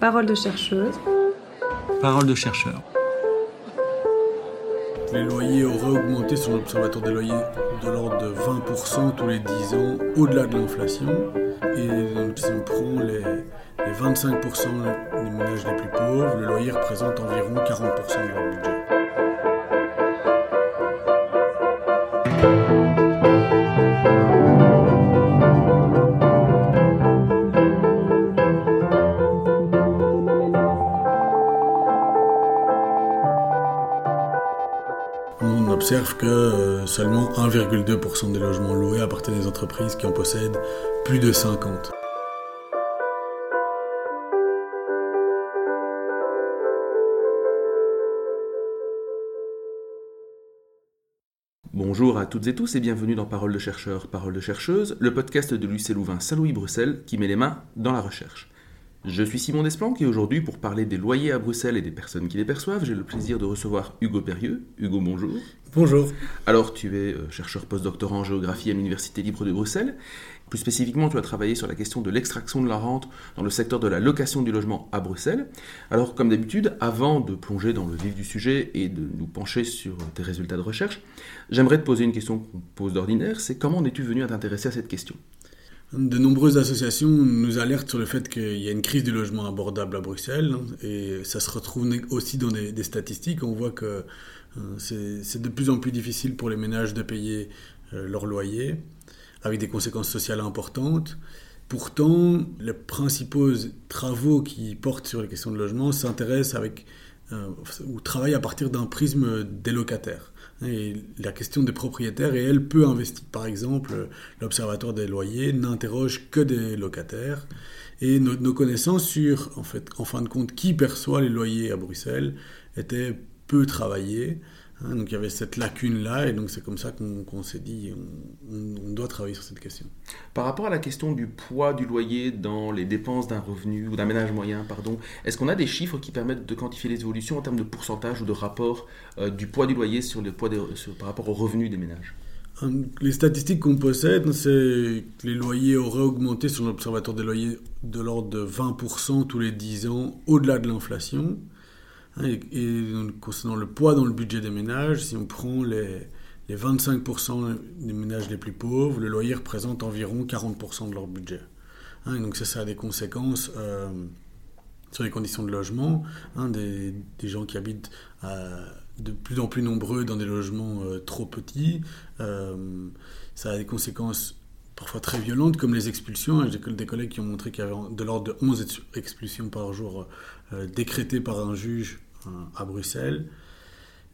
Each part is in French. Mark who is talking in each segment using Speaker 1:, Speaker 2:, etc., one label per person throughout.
Speaker 1: Parole de chercheuse.
Speaker 2: Parole de chercheur.
Speaker 3: Les loyers auraient augmenté sur l'Observatoire des loyers de l'ordre de 20% tous les 10 ans, au-delà de l'inflation. Et si on prend les, les 25% des ménages les plus pauvres, le loyer représente environ 40% de leur budget. Observe que euh, seulement 1,2% des logements loués appartiennent des entreprises qui en possèdent plus de 50.
Speaker 4: Bonjour à toutes et tous et bienvenue dans Parole de chercheur, Parole de chercheuse, le podcast de l'UC Louvain Saint-Louis-Bruxelles qui met les mains dans la recherche. Je suis Simon Desplanques et aujourd'hui, pour parler des loyers à Bruxelles et des personnes qui les perçoivent, j'ai le plaisir de recevoir Hugo Perrieux. Hugo, bonjour.
Speaker 3: Bonjour.
Speaker 4: Alors, tu es euh, chercheur postdoctorant en géographie à l'Université libre de Bruxelles. Plus spécifiquement, tu as travaillé sur la question de l'extraction de la rente dans le secteur de la location du logement à Bruxelles. Alors, comme d'habitude, avant de plonger dans le vif du sujet et de nous pencher sur tes résultats de recherche, j'aimerais te poser une question qu'on pose d'ordinaire, c'est comment en es-tu venu à t'intéresser à cette question?
Speaker 3: De nombreuses associations nous alertent sur le fait qu'il y a une crise du logement abordable à Bruxelles hein, et ça se retrouve aussi dans des, statistiques. On voit que euh, c'est de plus en plus difficile pour les ménages de payer euh, leur loyer avec des conséquences sociales importantes. Pourtant, les principaux travaux qui portent sur les questions de logement s'intéressent avec euh, ou travaillent à partir d'un prisme des locataires. La question des propriétaires est elle peu investie. Par exemple, l'Observatoire des loyers n'interroge que des locataires. Et nos, nos, connaissances sur, en fait, en fin de compte, qui perçoit les loyers à Bruxelles étaient peu travaillées. Hein, donc il y avait cette lacune-là, et donc c'est comme ça qu'on qu s'est dit, on, on, doit travailler sur cette question.
Speaker 4: Par rapport à la question du poids du loyer dans les dépenses d'un revenu, ou d'un ménage moyen, pardon, est-ce qu'on a des chiffres qui permettent de quantifier les évolutions en termes de pourcentage ou de rapport euh, du poids du loyer sur le poids des, sur, par rapport au revenu des ménages?
Speaker 3: Les statistiques qu'on possède, c'est que les loyers auraient augmenté sur l'Observatoire des loyers de l'ordre de 20% tous les 10 ans, au-delà de l'inflation. Et, et concernant le poids dans le budget des ménages, si on prend les, les 25% des ménages les plus pauvres, le loyer représente environ 40% de leur budget. Hein, donc ça, ça a des conséquences euh, sur les conditions de logement, hein, des, gens qui habitent euh, de plus en plus nombreux dans des logements euh, trop petits. Ça a des conséquences parfois très violentes comme les expulsions. J'ai des collègues qui ont montré qu'il y avait de l'ordre de 11 expulsions par jour décrétées par un juge à Bruxelles.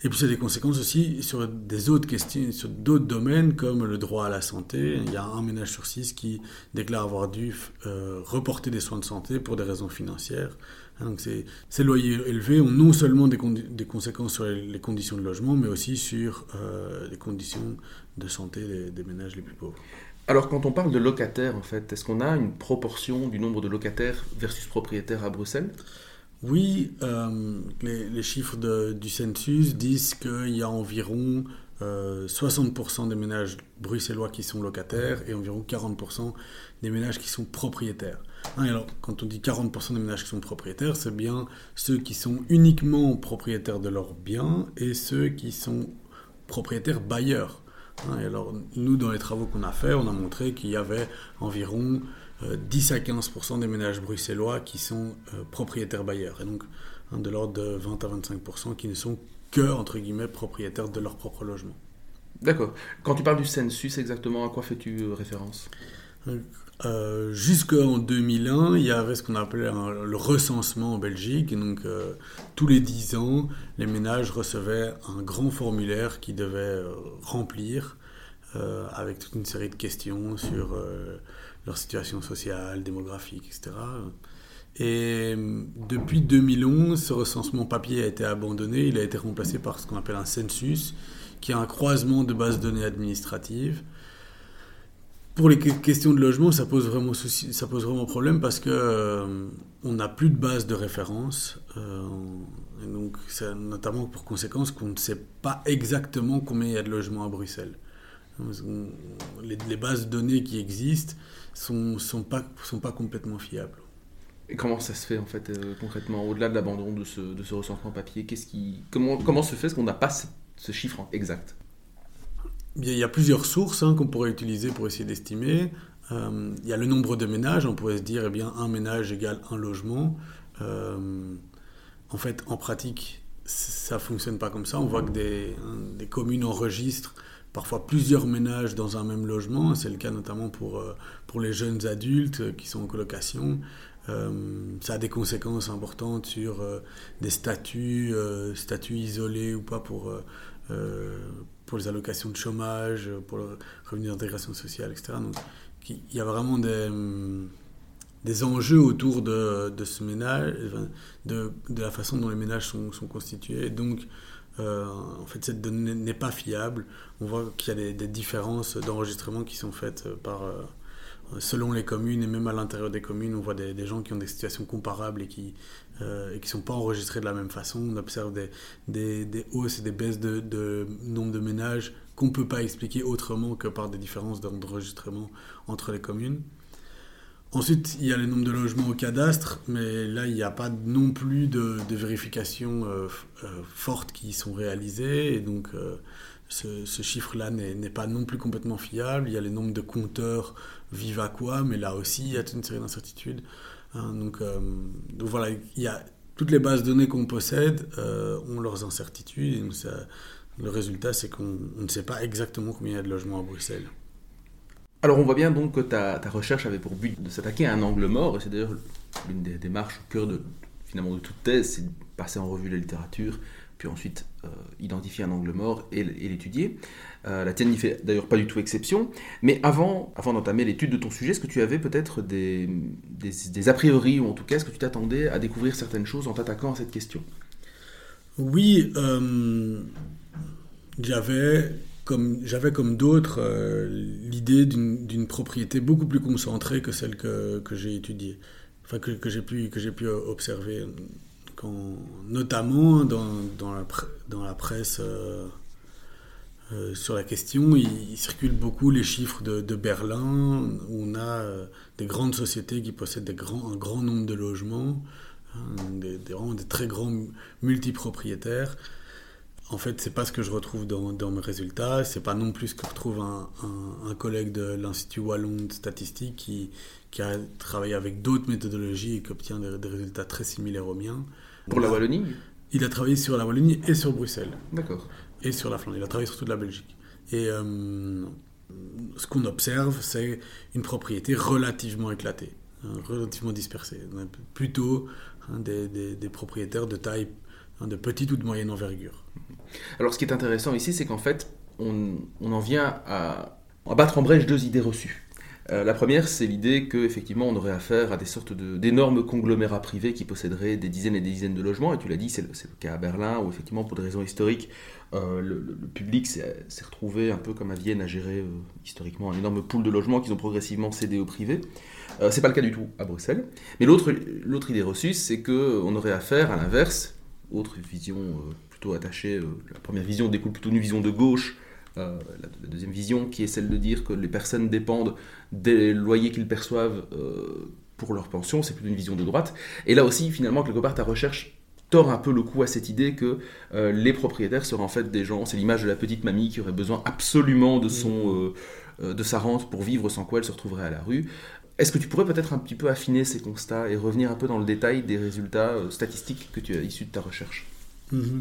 Speaker 3: Et puis, ça a des conséquences aussi sur des autres questions, sur d'autres domaines comme le droit à la santé. Il y a un ménage sur six qui déclare avoir dû euh, reporter des soins de santé pour des raisons financières. Donc, ces, loyers élevés ont non seulement des, conséquences sur les, les, conditions de logement, mais aussi sur euh, les conditions de santé des, des ménages les plus pauvres.
Speaker 4: Alors, quand on parle de locataires, en fait, est-ce qu'on a une proportion du nombre de locataires versus propriétaires à Bruxelles?
Speaker 3: Oui, euh, les, chiffres du census disent qu'il y a environ euh, 60% des ménages bruxellois qui sont locataires et environ 40% des ménages qui sont propriétaires. Hein, alors, quand on dit 40% des ménages qui sont propriétaires, c'est bien ceux qui sont uniquement propriétaires de leurs biens et ceux qui sont propriétaires bailleurs. Hein, alors, nous, dans les travaux qu'on a fait, on a montré qu'il y avait environ 10 à 15% des ménages bruxellois qui sont euh, propriétaires bailleurs, et donc hein, de l'ordre de 20 à 25% qui ne sont que, entre guillemets, propriétaires de leur propre logement.
Speaker 4: D'accord. Quand tu parles du census, exactement, à quoi fais-tu euh, référence?
Speaker 3: Euh, Jusqu'en 2001, il y avait ce qu'on appelait un, le recensement en Belgique, et donc euh, tous les 10 ans, les ménages recevaient un grand formulaire qu'ils devaient euh, remplir avec toute une série de questions sur leur situation sociale, démographique, etc. Et depuis 2011, ce recensement papier a été abandonné. Il a été remplacé par ce qu'on appelle un census, qui est un croisement de bases de données administratives. Pour les questions de logement, ça pose vraiment, souci, ça pose vraiment problème parce que euh, on n'a plus de base de référence. Euh, et donc, c'est notamment pour conséquence qu'on ne sait pas exactement combien il y a de logements à Bruxelles. Les, les bases de données qui existent sont, sont, pas, sont pas complètement fiables.
Speaker 4: Et comment ça se fait en fait euh, concrètement, au-delà de l'abandon de ce, de ce recensement papier Qu'est-ce qui, comment, comment se fait ce qu'on n'a pas ce, ce chiffre exact?
Speaker 3: Il y a plusieurs sources hein, qu'on pourrait utiliser pour essayer d'estimer. Euh, il y a le nombre de ménages, on pourrait se dire eh bien un ménage égale un logement. Euh, en fait, en pratique, ça fonctionne pas comme ça. On voit que des, hein, des communes enregistrent parfois plusieurs ménages dans un même logement. C'est le cas notamment pour, euh, pour les jeunes adultes qui sont en colocation. Euh, ça a des conséquences importantes sur euh, des statuts, euh, statuts isolés ou pas pour, pour les allocations de chômage, pour le revenu d'intégration sociale, etc. Donc, il y a vraiment des, des enjeux autour de, de ce ménage, de, de, la façon dont les ménages sont, sont constitués. Donc, euh, en fait, cette donnée n'est pas fiable. On voit qu'il y a des, différences d'enregistrement qui sont faites par, euh, selon les communes et même à l'intérieur des communes. On voit des, gens qui ont des situations comparables et qui euh, ne sont pas enregistrés de la même façon. On observe des, des, des hausses et des baisses de, de nombre de ménages qu'on ne peut pas expliquer autrement que par des différences d'enregistrement entre les communes. Ensuite, il y a le nombre de logements au cadastre, mais là, il n'y a pas non plus de, vérifications euh, euh, fortes qui sont réalisées. Et donc, euh, ce, chiffre-là n'est pas non plus complètement fiable. Il y a les nombres de compteurs Vivaquois, mais là aussi, il y a toute une série d'incertitudes. Hein, donc, voilà, il y a toutes les bases données qu'on possède ont leurs incertitudes. Et donc le résultat, c'est qu'on ne sait pas exactement combien il y a de logements à Bruxelles.
Speaker 4: Alors on voit bien donc que ta, ta recherche avait pour but de s'attaquer à un angle mort, et c'est d'ailleurs l'une des démarches au cœur de, finalement, de toute thèse, c'est de passer en revue la littérature, puis ensuite euh, identifier un angle mort et, l'étudier. Euh, la tienne n'y fait d'ailleurs pas du tout exception. Mais avant, avant d'entamer l'étude de ton sujet, est-ce que tu avais peut-être des, des, des, a priori, ou en tout cas, est-ce que tu t'attendais à découvrir certaines choses en t'attaquant à cette question?
Speaker 3: Oui, euh, j'avais comme, j'avais comme d'autres euh, l'idée d'une propriété beaucoup plus concentrée que celle que, que j'ai étudiée, enfin que, que j'ai pu, que pu observer, notamment dans, dans, la, presse euh, euh, sur la question. Il, circule beaucoup les chiffres de, Berlin, où on a des grandes sociétés qui possèdent un grand nombre de logements, hein, des, très grands multipropriétaires. En fait, c'est pas ce que je retrouve dans, dans mes résultats. C'est pas non plus ce que retrouve un, un, un collègue de l'Institut Wallon de statistique qui, qui a travaillé avec d'autres méthodologies et qui obtient des, des, résultats très similaires aux miens.
Speaker 4: Pour la Wallonie
Speaker 3: Il a travaillé sur la Wallonie et sur Bruxelles.
Speaker 4: D'accord.
Speaker 3: Et sur la Flandre. Il a travaillé sur toute la Belgique. Et euh, ce qu'on observe, c'est une propriété relativement éclatée, hein, relativement dispersée. Plutôt hein, des, des, des propriétaires de taille hein, de petite ou de moyenne envergure.
Speaker 4: Alors ce qui est intéressant ici, c'est qu'en fait, on, en vient à, battre en brèche deux idées reçues. Euh, la première, c'est l'idée qu'effectivement, on aurait affaire à des sortes d'énormes conglomérats privés qui posséderaient des dizaines et des dizaines de logements. Et tu l'as dit, c'est le, cas à Berlin, où effectivement, pour des raisons historiques, euh, le, public s'est retrouvé un peu comme à Vienne à gérer euh, historiquement un énorme pool de logements qu'ils ont progressivement cédé au privé. C'est pas le cas du tout à Bruxelles. Mais l'autre idée reçue, c'est qu'on aurait affaire à l'inverse, autre vision plutôt attachée, la première vision découle plutôt d'une vision de gauche, euh, la, la, deuxième vision qui est celle de dire que les personnes dépendent des loyers qu'ils perçoivent euh, pour leur pension, c'est plutôt une vision de droite. Et là aussi, finalement, quelque part, ta recherche tord un peu le coup à cette idée que euh, les propriétaires seraient en fait des gens, c'est l'image de la petite mamie qui aurait besoin absolument de, son, mmh. de sa rente pour vivre sans quoi elle se retrouverait à la rue. Est-ce que tu pourrais peut-être un petit peu affiner ces constats et revenir un peu dans le détail des résultats statistiques que tu as issus de ta recherche?
Speaker 3: Mmh.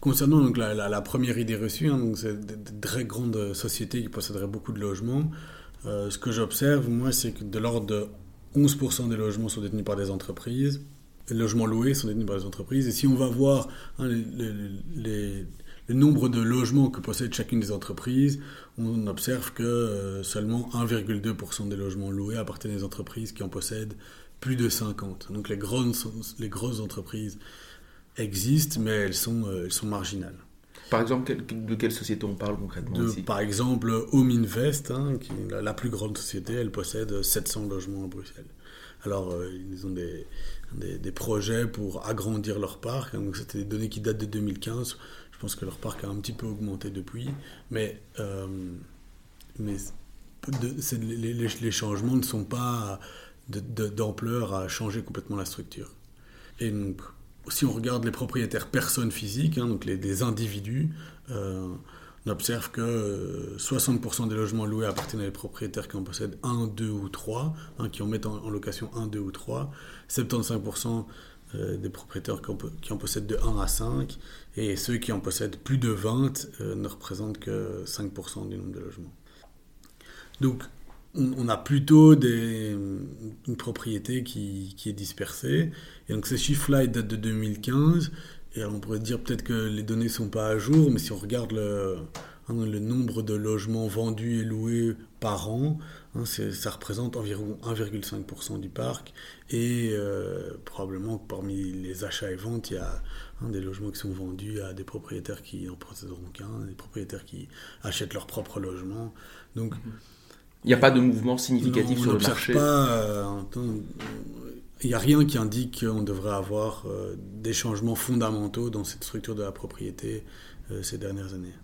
Speaker 3: Concernant donc la, première idée reçue, hein, c'est de, de, très grandes sociétés qui posséderaient beaucoup de logements. Euh, ce que j'observe, moi, c'est que de l'ordre de 11% des logements sont détenus par des entreprises. Les logements loués sont détenus par des entreprises. Et si on va voir hein, les, le nombre de logements que possède chacune des entreprises, on observe que euh, seulement 1,2% des logements loués appartiennent à des entreprises qui en possèdent plus de 50. Donc les, grandes, les grosses entreprises existent, mais elles sont, euh, elles sont marginales.
Speaker 4: Par exemple, de quelle société on parle concrètement
Speaker 3: de,
Speaker 4: ici?
Speaker 3: Par exemple, Home Invest, hein, qui est la, la, plus grande société, elle possède 700 logements à Bruxelles. Alors, euh, ils ont des, des, des, projets pour agrandir leur parc. Hein, donc, c'était des données qui datent de 2015. Je pense que leur parc a un petit peu augmenté depuis. Mais, euh, mais les, changements ne sont pas d'ampleur à changer complètement la structure. Et donc, si on regarde les propriétaires personnes physiques, hein, donc les, individus, euh, on observe que 60% des logements loués appartiennent à des propriétaires qui en possèdent 1, 2 ou 3, hein, qui en mettent en, location 1, 2 ou 3. 75% euh, des propriétaires qui en, possèdent de 1 à 5, et ceux qui en possèdent plus de 20 euh, ne représentent que 5% du nombre de logements. Donc, on, a plutôt des, une propriété qui, qui, est dispersée. Et donc ces chiffres-là, datent de 2015. Et on pourrait dire peut-être que les données ne sont pas à jour, mais si on regarde le, hein, le nombre de logements vendus et loués par an, hein, ça représente environ 1,5% du parc. Et euh, probablement que parmi les achats et ventes, il y a hein, des logements qui sont vendus à des propriétaires qui en posséderont qu'un, des propriétaires qui achètent leur propre logement. Donc.
Speaker 4: Il n'y a pas de mouvement significatif sur le marché?
Speaker 3: Euh, il n'y a rien qui indique qu'on devrait avoir euh, des changements fondamentaux dans cette structure de la propriété euh, ces dernières années.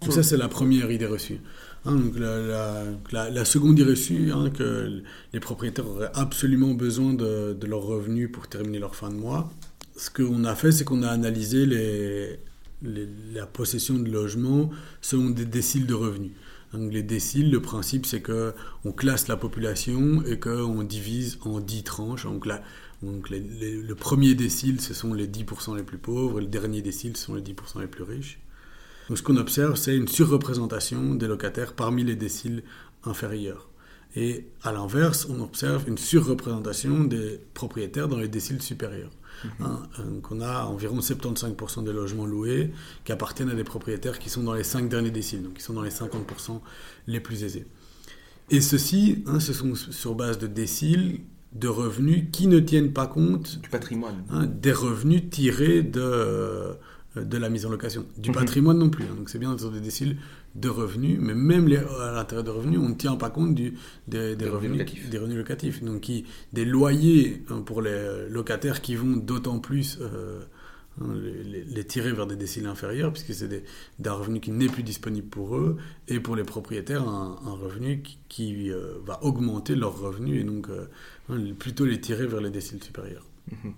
Speaker 3: Donc ça, c'est la première idée reçue. Hein, la, seconde idée reçue, hein, que les propriétaires auraient absolument besoin de, de leurs revenus pour terminer leur fin de mois. Ce qu'on a fait, c'est qu'on a analysé la possession de logements selon des déciles de revenus. Donc les déciles, le principe c'est que on classe la population et qu'on divise en 10 tranches. Donc, donc le premier décile, ce sont les 10% les plus pauvres, et le dernier décile, ce sont les 10% les plus riches. Donc ce qu'on observe, c'est une surreprésentation des locataires parmi les déciles inférieurs. Et à l'inverse, on observe une surreprésentation des propriétaires dans les déciles supérieurs. Hein, donc on a environ 75% des logements loués qui appartiennent à des propriétaires qui sont dans les 5 derniers déciles, donc qui sont dans les 50% les plus aisés. Et ceci, hein, ce sont sur base de déciles de revenus qui ne tiennent pas compte
Speaker 4: du patrimoine,
Speaker 3: hein, des revenus tirés de, de la mise en location, du mhm. patrimoine non plus. donc c'est bien sur des déciles de revenus, mais même les, à l'intérieur de revenus, on ne tient pas compte du, des, revenus, locatifs. des revenus locatifs. Donc qui, des loyers hein, pour les locataires qui vont d'autant plus euh, hein, les, tirer vers des déciles inférieurs, puisque c'est des, des revenus qui n'est plus disponible pour eux, et pour les propriétaires, un, revenu qui, euh, va augmenter leurs revenus, et donc euh, hein, plutôt les tirer vers les déciles supérieurs. Mhm.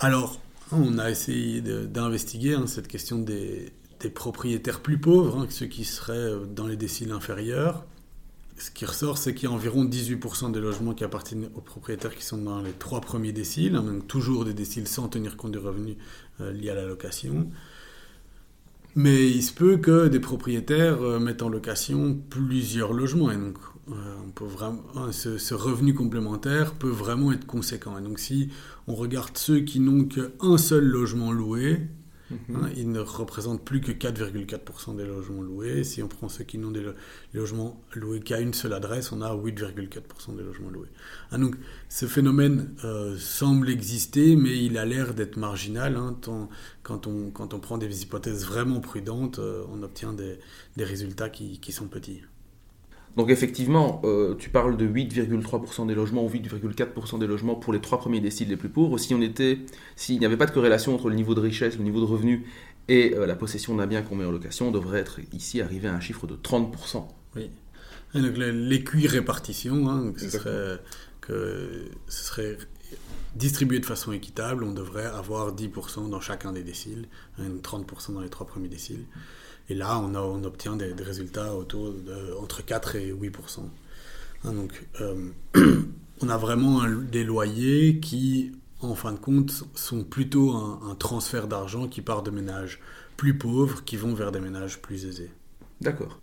Speaker 3: Alors, on a essayé d'investiguer cette question des, propriétaires plus pauvres, hein, que ceux qui seraient euh, dans les déciles inférieurs. Ce qui ressort, c'est qu'il y a environ 18% des logements qui appartiennent aux propriétaires qui sont dans les trois premiers déciles, hein, donc toujours des déciles sans tenir compte des revenus euh, liés à la location. Mais il se peut que des propriétaires euh, mettent en location plusieurs logements, on peut vraiment, hein, ce, ce, revenu complémentaire peut vraiment être conséquent. Et donc si on regarde ceux qui n'ont qu'un seul logement loué. Hein, ils ne représentent plus que 4,4% des logements loués. Si on prend ceux qui n'ont des logements loués qu'à une seule adresse, on a 8,4% des logements loués. Hein, donc ce phénomène euh, semble exister, mais il a l'air d'être marginal. Hein, quand, on, quand on prend des hypothèses vraiment prudentes, euh, on obtient des, des résultats qui, qui sont petits.
Speaker 4: Donc effectivement, euh, tu parles de 8,3% des logements ou 8,4% des logements pour les trois premiers déciles les plus pauvres. Si on était, s'il n'y avait pas de corrélation entre le niveau de richesse, le niveau de revenu et euh, la possession d'un bien qu'on met en location, on devrait être ici arrivé à un chiffre de 30%.
Speaker 3: Oui. l'écu répartition, hein, ce serait que ce serait distribué de façon équitable, on devrait avoir 10% dans chacun des déciles, 30% hein, dans les trois premiers déciles. Et là, on, on obtient des, résultats autour de, entre 4 et 8% hein, Donc, euh, on a vraiment des loyers qui, en fin de compte, sont plutôt un, transfert d'argent qui part de ménages plus pauvres qui vont vers des ménages plus aisés.
Speaker 4: D'accord.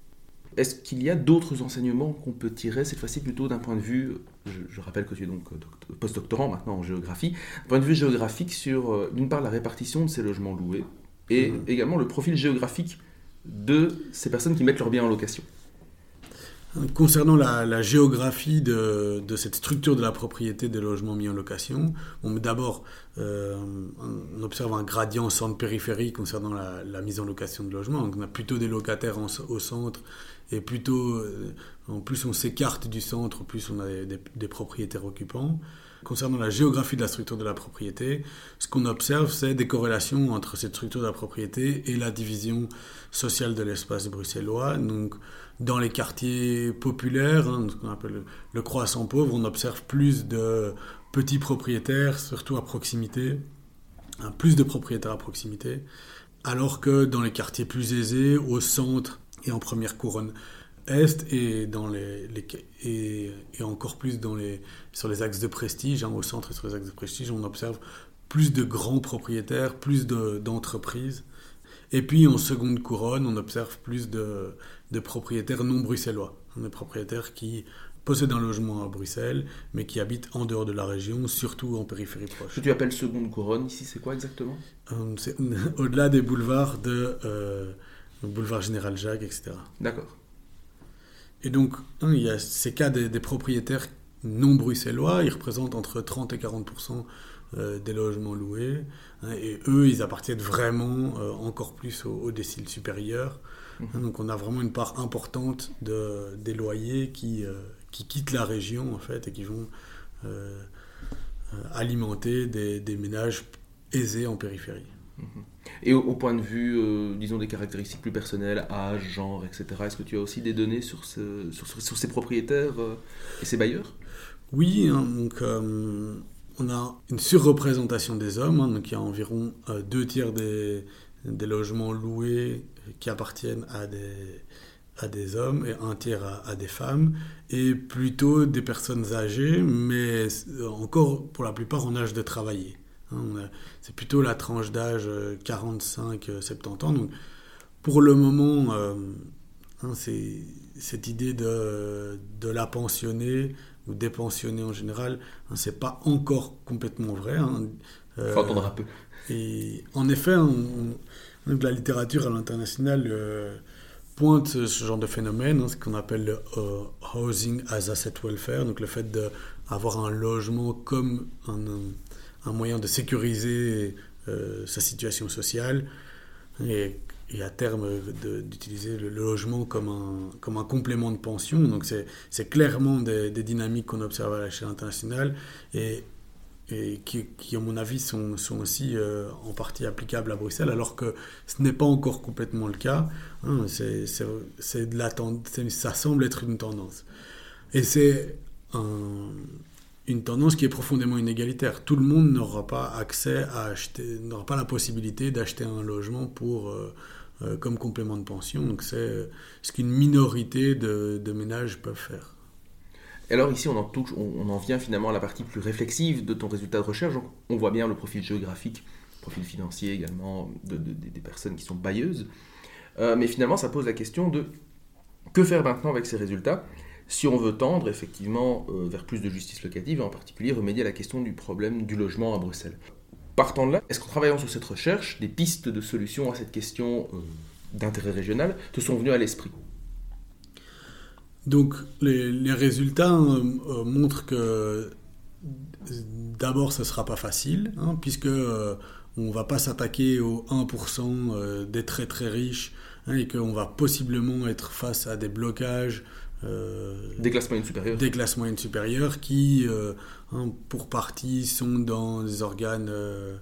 Speaker 4: Est-ce qu'il y a d'autres enseignements qu'on peut tirer, cette fois-ci plutôt d'un point de vue, je, rappelle que tu es donc post-doctorant maintenant en géographie, d'un point de vue géographique sur, euh, d'une part, la répartition de ces logements loués, et mmh. également le profil géographique de ces personnes qui mettent leurs biens en location
Speaker 3: Concernant la, géographie de, cette structure de la propriété des logements mis en location, d'abord, euh, on observe un gradient centre-périphérie concernant la, mise en location de logements. on a plutôt des locataires au centre et plutôt, euh, en plus on s'écarte du centre, plus on a des, propriétaires occupants. concernant la géographie de la structure de la propriété, ce qu'on observe, c'est des corrélations entre cette structure de la propriété et la division sociale de l'espace bruxellois. Donc, dans les quartiers populaires, hein, ce qu'on appelle le, croissant pauvre, on observe plus de petits propriétaires, surtout à proximité, hein, plus de propriétaires à proximité, alors que dans les quartiers plus aisés, au centre et en première couronne est et dans les, et, encore plus dans les sur les axes de prestige hein, au centre et sur les axes de prestige on observe plus de grands propriétaires plus d'entreprises. Et puis en seconde couronne on observe plus de, de propriétaires non bruxellois. Des propriétaires qui possèdent un logement à Bruxelles mais qui habitent en dehors de la région surtout en périphérie proche.
Speaker 4: Ce que tu appelles seconde couronne ici c'est quoi exactement?
Speaker 3: Euh, c'est au-delà des boulevards de euh, boulevard Général Jacques etc
Speaker 4: d'accord
Speaker 3: et donc, hein, il y a ces cas des, propriétaires non bruxellois, ils représentent entre 30 et 40% euh, des logements loués. Hein, et eux, ils appartiennent vraiment euh, encore plus aux, déciles supérieurs. Hein, mhm. donc on a vraiment une part importante de, des loyers qui, euh, qui quittent la région, en fait, et qui vont alimenter des, des, ménages aisés en périphérie.
Speaker 4: Mhm. Et au, point de vue, euh, disons, des caractéristiques plus personnelles, âge, genre, etc., est-ce que tu as aussi des données sur, ce, sur, ces propriétaires euh, et ces bailleurs?
Speaker 3: Oui, hein, donc euh, on a une surreprésentation des hommes, hein, donc il y a environ deux tiers des, logements loués qui appartiennent à des, hommes et un tiers à, des femmes, et plutôt des personnes âgées, mais encore pour la plupart en âge de travailler. Hein, c'est plutôt la tranche d'âge 45-70 euh, ans. Donc, pour le moment, euh, hein, c'est cette idée de, de, la pensionner ou des pensionnés en général, hein, c'est pas encore complètement vrai. Hein.
Speaker 4: Euh, Faut attendre un peu.
Speaker 3: Et en effet, la littérature à l'international pointe ce, genre de phénomène, ce qu'on appelle le housing as asset welfare, donc le fait d'avoir un logement comme un un moyen de sécuriser euh, sa situation sociale et, à terme d'utiliser le, logement comme un, comme un complément de pension. Donc c'est clairement des, dynamiques qu'on observe à l'échelle internationale et, et qui, qui, à mon avis, sont, sont aussi euh, en partie applicables à Bruxelles, alors que ce n'est pas encore complètement le cas. Hein, c'est ça semble être une tendance. Et c'est un, une tendance qui est profondément inégalitaire. Tout le monde n'aura pas accès à acheter, n'aura pas la possibilité d'acheter un logement euh, euh, comme complément de pension. Donc c'est ce qu'une minorité de, ménages peuvent faire.
Speaker 4: alors ici, on en, touche, on, en vient finalement à la partie plus réflexive de ton résultat de recherche. on voit bien le profil géographique, le profil financier également de, des personnes qui sont bailleuses. Euh, mais finalement, ça pose la question de que faire maintenant avec ces résultats? Si on veut tendre effectivement euh, vers plus de justice locative et en particulier remédier à la question du problème du logement à Bruxelles. Partant de là, est-ce qu'en travaillant sur cette recherche, des pistes de solutions à cette question euh, d'intérêt régional te sont venues à l'esprit?
Speaker 3: Donc les, résultats euh, montrent que d'abord ce ne sera pas facile, hein, puisque on ne va pas s'attaquer aux 1% des très très riches hein, et qu'on va possiblement être face à des blocages
Speaker 4: euh, des classes moyennes supérieures.
Speaker 3: Des classes moyennes supérieures qui, euh, hein, pour partie, sont dans des organes euh,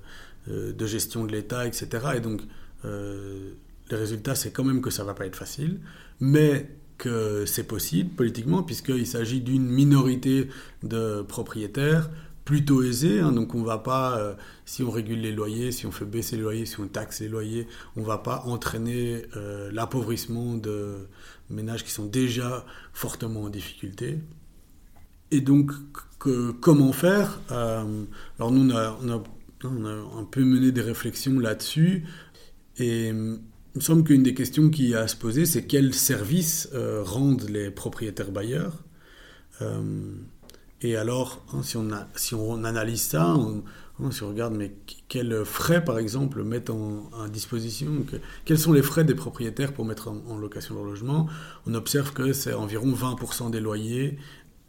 Speaker 3: de gestion de l'État, etc. Et donc, les résultats, c'est quand même que ça va pas être facile, mais que c'est possible politiquement, puisqu'il s'agit d'une minorité de propriétaires plutôt aisés. Hein, donc on va pas, si on régule les loyers, si on fait baisser les loyers, si on taxe les loyers, on va pas entraîner l'appauvrissement de, ménages qui sont déjà fortement en difficulté. Et donc, comment faire euh, Alors nous, on a, on, a, un peu mené des réflexions là-dessus. Et il me semble qu'une des questions qui a à se poser, c'est quels services euh, rendent les propriétaires bailleurs euh, Et alors, hein, si, on a, si on analyse ça, on, si on regarde, mais quels frais, par exemple, mettent en, disposition Quels sont les frais des propriétaires pour mettre en, location leur logement? On observe que c'est environ 20% des loyers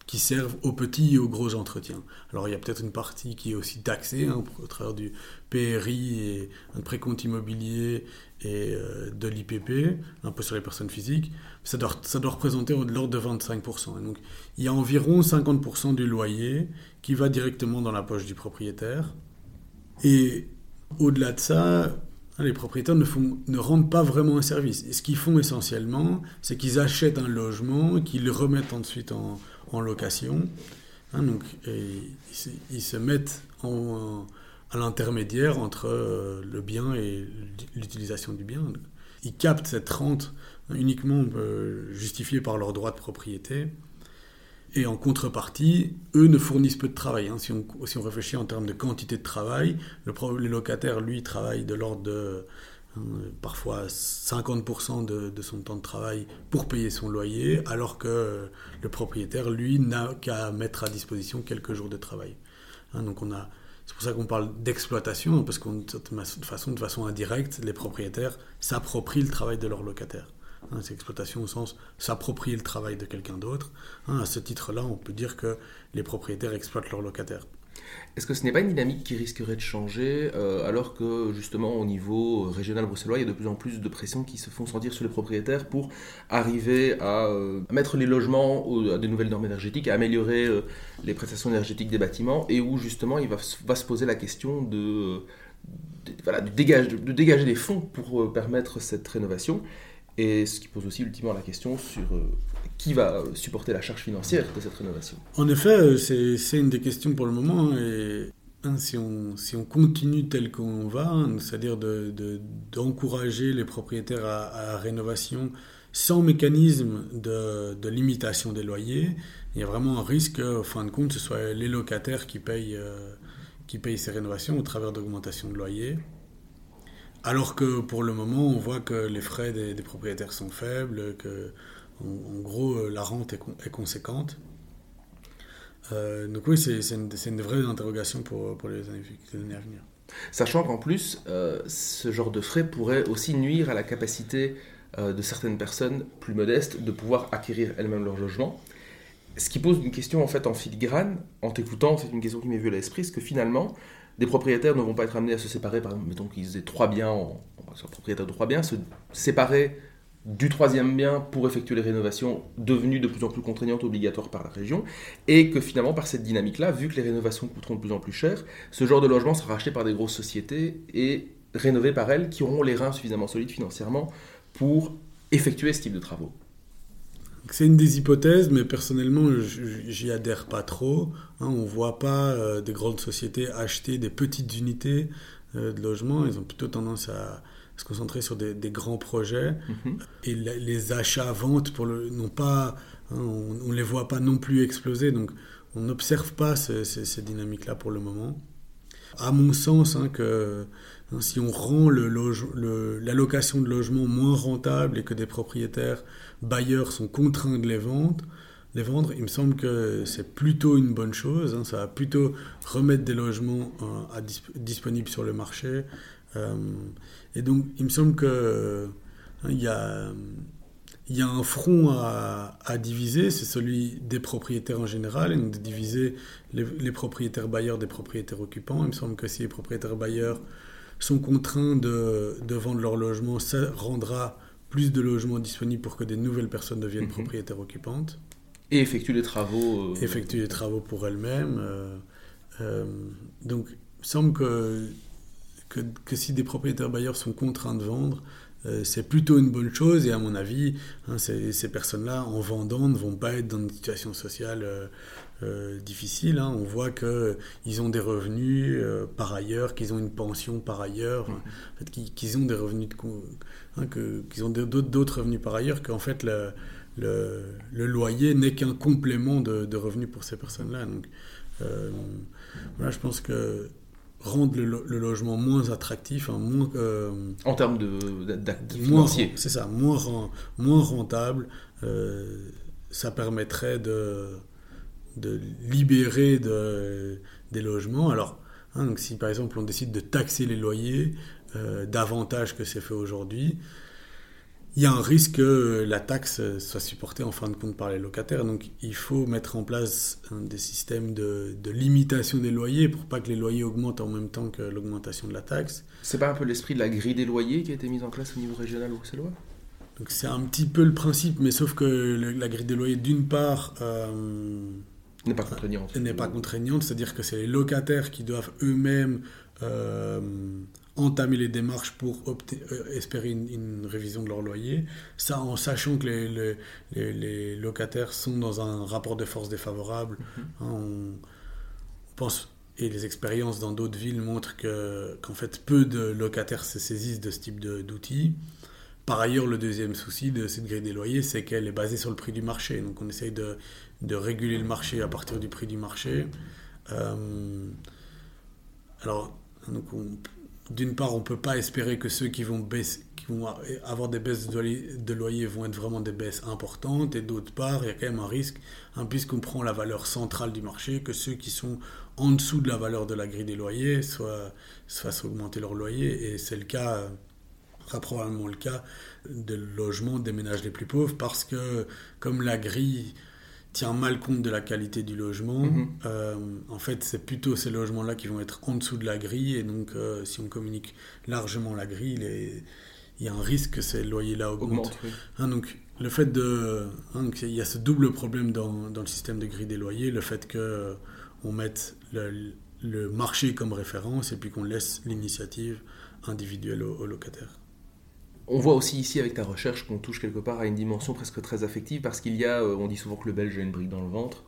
Speaker 3: qui servent aux petits et aux gros entretiens. Alors il y a peut-être une partie qui est aussi taxée hein, au travers du PRI et un précompte immobilier et euh, de l'IPP, un peu sur les personnes physiques. Ça doit, représenter de l'ordre de 25%. donc il y a environ 50% du loyer qui va directement dans la poche du propriétaire. Et au-delà de ça, les propriétaires ne, rendent pas vraiment un service. Ce qu'ils font essentiellement, c'est qu'ils achètent un logement, qu'ils le remettent ensuite en, location. Hein, donc, ils, se mettent en, à l'intermédiaire entre euh, le bien et l'utilisation du bien. Ils captent cette rente uniquement euh, justifiée par leur droit de propriété. Et en contrepartie, eux ne fournissent peu de travail. Hein. Si, on, réfléchit en termes de quantité de travail, le, le locataire, lui, travaille de l'ordre de Hein, parfois 50% de, son temps de travail pour payer son loyer, alors que le propriétaire, lui, n'a qu'à mettre à disposition quelques jours de travail. Hein, donc c'est pour ça qu'on parle d'exploitation, parce qu'une de façon, de façon indirecte, les propriétaires s'approprient le travail de leur locataire. Hein, c'est exploitation au sens s'approprier le travail de quelqu'un d'autre. à ce titre-là, on peut dire que les propriétaires exploitent leur locataire.
Speaker 4: Est-ce que ce n'est pas une dynamique qui risquerait de changer euh, alors que justement au niveau régional bruxellois, il y a de plus en plus de pressions qui se font sentir sur les propriétaires pour arriver à, euh, mettre les logements à des nouvelles normes énergétiques, à améliorer euh, les prestations énergétiques des bâtiments et où justement il va, se poser la question de, de, de dégager des fonds pour permettre cette rénovation et ce qui pose aussi ultimement la question sur qui va supporter la charge financière de cette rénovation
Speaker 3: En effet, euh, c'est une des questions pour le moment. Hein, et hein, si, on, si on continue tel qu'on va, hein, c'est-à-dire d'encourager de, les propriétaires à, la rénovation sans mécanisme de, limitation des loyers, il y a vraiment un risque qu'au fin de compte, ce soit les locataires qui payent, euh, qui payent ces rénovations au travers d'augmentation de loyers. Alors que pour le moment, on voit que les frais des, propriétaires sont faibles, que en, gros, euh, la rente est, conséquente. Euh, donc oui, c'est une, vraie interrogation pour, pour les, années, à venir.
Speaker 4: Sachant qu'en plus, euh, ce genre de frais pourrait aussi nuire à la capacité de certaines personnes plus modestes de pouvoir acquérir elles-mêmes leur logement. Ce qui pose une question en fait en filigrane, en t'écoutant, c'est une question qui m'est venue à l'esprit, c'est que finalement, des propriétaires ne vont pas être amenés à se séparer, par exemple, mettons qu'ils aient trois biens, en, propriétaire de trois biens, se séparer du troisième bien pour effectuer les rénovations devenues de plus en plus contraignantes, obligatoires par la région, et que finalement par cette dynamique-là, vu que les rénovations coûteront de plus en plus cher, ce genre de logement sera racheté par des grosses sociétés et rénové par elles qui auront les reins suffisamment solides financièrement pour effectuer ce type de travaux.
Speaker 3: C'est une des hypothèses, mais personnellement, j'y adhère pas trop. Hein, on ne voit pas euh, des grandes sociétés acheter des petites unités euh, de logement. Ils ont plutôt tendance à, se concentrer sur des, grands projets. Mhm. Et les achats-ventes, le, pas, hein, on ne les voit pas non plus exploser. Donc, on n'observe pas ces, dynamiques-là pour le moment. À mon sens, hein, que si on rend le, le, la location de logements moins rentable et que des propriétaires bailleurs sont contraints de les vendre, les vendre, il me semble que c'est plutôt une bonne chose. ça va plutôt remettre des logements euh, disponibles sur le marché. Euh, et donc, il me semble que hein, il y a il y a un front à, à diviser, c'est celui des propriétaires en général, et donc de diviser les, propriétaires bailleurs des propriétaires occupants. Il me semble que si les propriétaires bailleurs sont contraints de, de vendre leur logement, ça rendra plus de logements disponibles pour que des nouvelles personnes deviennent mhm. propriétaires occupantes.
Speaker 4: Et effectuent les travaux.
Speaker 3: Euh... Effectuent les travaux pour elles-mêmes. Euh, euh, donc, il me semble que que, si des propriétaires bailleurs sont contraints de vendre, c'est plutôt une bonne chose. Et à mon avis, hein, ces, personnes-là, en vendant, ne vont pas être dans une situation sociale euh, euh, difficile. Hein. On voit qu'ils ont des revenus par ailleurs, qu'ils ont une pension par ailleurs, mmh. qu'ils ont des revenus de, hein, qu'ils ont d'autres revenus par ailleurs, qu'en fait le, le, loyer n'est qu'un complément de, de, revenus pour ces personnes-là. Donc voilà, je pense que rendre le, logement moins attractif, hein, moins, euh,
Speaker 4: en termes d'actifs financiers.
Speaker 3: C'est ça, moins, moins rentable. Euh, ça permettrait de, de libérer de, des logements. Alors, hein, donc si par exemple on décide de taxer les loyers euh, davantage que c'est fait aujourd'hui, il y a un risque que la taxe soit supportée en fin de compte par les locataires. Donc il faut mettre en place des systèmes de, limitation des loyers pour pas que les loyers augmentent en même temps que l'augmentation de la taxe.
Speaker 4: C'est pas un peu l'esprit de la grille des loyers qui a été mise en place au niveau régional bruxellois?
Speaker 3: Donc c'est un petit peu le principe, mais sauf que la grille des loyers, d'une part, euh,
Speaker 4: n'est pas contraignante.
Speaker 3: N'est pas contraignante, c'est-à-dire que c'est les locataires qui doivent eux-mêmes euh, entamer les démarches pour euh, espérer une, révision de leur loyer. Ça en sachant que les, les, locataires sont dans un rapport de force défavorable. Mhm. Hein, on, pense, et les expériences dans d'autres villes montrent qu'en fait peu de locataires se saisissent de ce type d'outils. Par ailleurs, le deuxième souci de cette grille des loyers, c'est qu'elle est basée sur le prix du marché. Donc on essaye de, de réguler le marché à partir du prix du marché. Euh, alors, d'une part, on ne peut pas espérer que ceux qui vont, avoir des baisses de loyer, vont être vraiment des baisses importantes. Et d'autre part, il y a quand même un risque, hein, puisqu'on prend la valeur centrale du marché, que ceux qui sont en dessous de la valeur de la grille des loyers soient, fassent augmenter leur loyer. Et c'est le cas, sera probablement le cas des logements des ménages les plus pauvres, parce que comme la grille tient mal compte de la qualité du logement. Mhm. Euh, en fait, c'est plutôt ces logements-là qui vont être en dessous de la grille. Et donc, euh, si on communique largement la grille, il y a un risque que ces loyers-là augmentent. Hein, donc, le fait de... Hein, il y a ce double problème dans, dans, le système de grille des loyers. Le fait qu'on euh, mette le, le, marché comme référence et puis qu'on laisse l'initiative individuelle aux locataires.
Speaker 4: On voit aussi ici avec ta recherche qu'on touche quelque part à une dimension presque très affective parce qu'il y a, euh, on dit souvent que le Belge a une brique dans le ventre,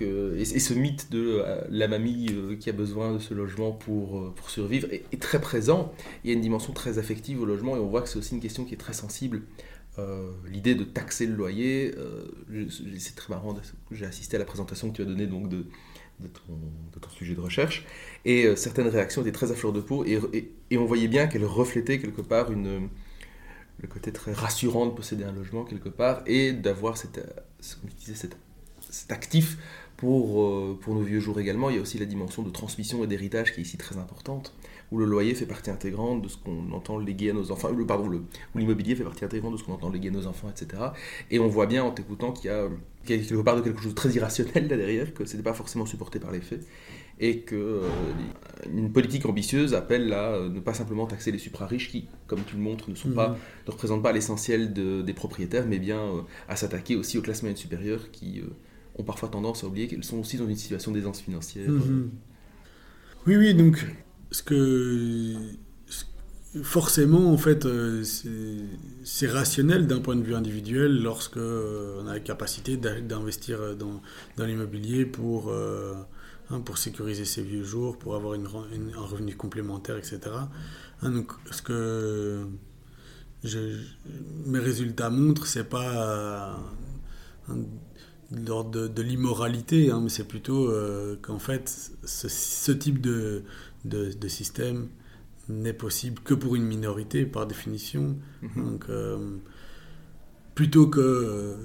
Speaker 4: et, ce mythe de euh, la mamie euh, qui a besoin de ce logement pour, pour survivre est, très présent. Il y a une dimension très affective au logement et on voit que c'est aussi une question qui est très sensible. L'idée de taxer le loyer, c'est très marrant, j'ai assisté à la présentation que tu as donnée donc de, ton, sujet de recherche, et certaines réactions étaient très à fleur de peau, et on voyait bien qu'elles reflétaient quelque part une, le côté très rassurant de posséder un logement quelque part et d'avoir euh, cet, actif pour, euh, pour nos vieux jours également. Il y a aussi la dimension de transmission et d'héritage qui est ici très importante, où le loyer fait partie intégrante de ce qu'on entend léguer à nos enfants, le, pardon, le, où l'immobilier fait partie intégrante de ce qu'on entend léguer à nos enfants, etc. Et on voit bien en t'écoutant qu'il y a quelque part de quelque chose de très irrationnel là derrière, que ce n'est pas forcément supporté par les faits et que euh, une politique ambitieuse appelle à euh, ne pas simplement taxer les supra-riches qui, comme tu le montres, ne, sont pas, mhm. ne représentent pas l'essentiel des propriétaires, mais bien euh, à s'attaquer aussi aux classes moyennes supérieures qui ont parfois tendance à oublier qu'elles sont aussi dans une situation d'aisance financière.
Speaker 3: Mhm. Oui, oui, donc ce que forcément, en fait, c'est rationnel d'un point de vue individuel lorsque on a la capacité d'investir dans, dans l'immobilier pour Hein, pour sécuriser ses vieux jours, pour avoir un revenu complémentaire, etc. Hein, donc, ce que mes résultats montrent, c'est pas euh, l'ordre de, l'immoralité, hein, mais c'est plutôt euh, qu'en fait, ce, type de, de, système n'est possible que pour une minorité, par définition. Mm-hmm. Donc, euh, plutôt que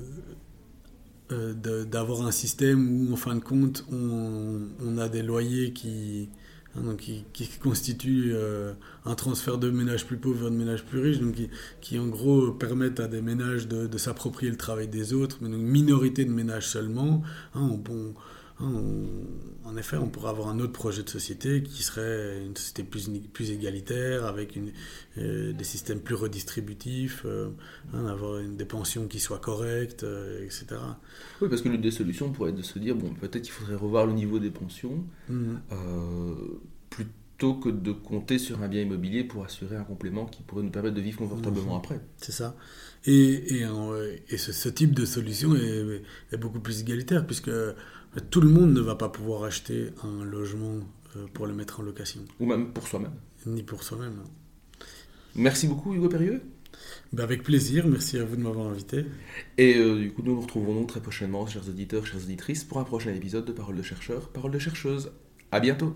Speaker 3: euh, d'avoir un système où, en fin de compte, on, a des loyers qui, hein, qui, constituent euh, un transfert de ménages plus pauvres vers de ménages plus riches, donc qui, en gros permettent à des ménages de, s'approprier le travail des autres, mais une minorité de ménages seulement. Hein, Hein, en effet, on pourrait avoir un autre projet de société qui serait une société plus, plus égalitaire, avec une, euh, des systèmes plus redistributifs, euh, hein, avoir des pensions qui soient correctes, euh, etc.
Speaker 4: Oui, parce que l'une des solutions pourrait être de se dire, bon, peut-être qu'il faudrait revoir le niveau des pensions, mmh. plutôt que de compter sur un bien immobilier pour assurer un complément qui pourrait nous permettre de vivre confortablement mmh. après.
Speaker 3: C'est ça. Et, et, et ce, ce, type de solution est, est beaucoup plus égalitaire, puisque tout le monde ne va pas pouvoir acheter un logement euh, pour le mettre en location.
Speaker 4: Ou même pour soi-même.
Speaker 3: Ni pour soi-même.
Speaker 4: Merci beaucoup Hugo Périeux.
Speaker 3: Ben avec plaisir, merci à vous de m'avoir invité.
Speaker 4: Et euh, du coup, nous nous retrouvons très prochainement, chers auditeurs, chères auditrices, pour un prochain épisode de Parole de chercheurs, Parole de chercheuses. À bientôt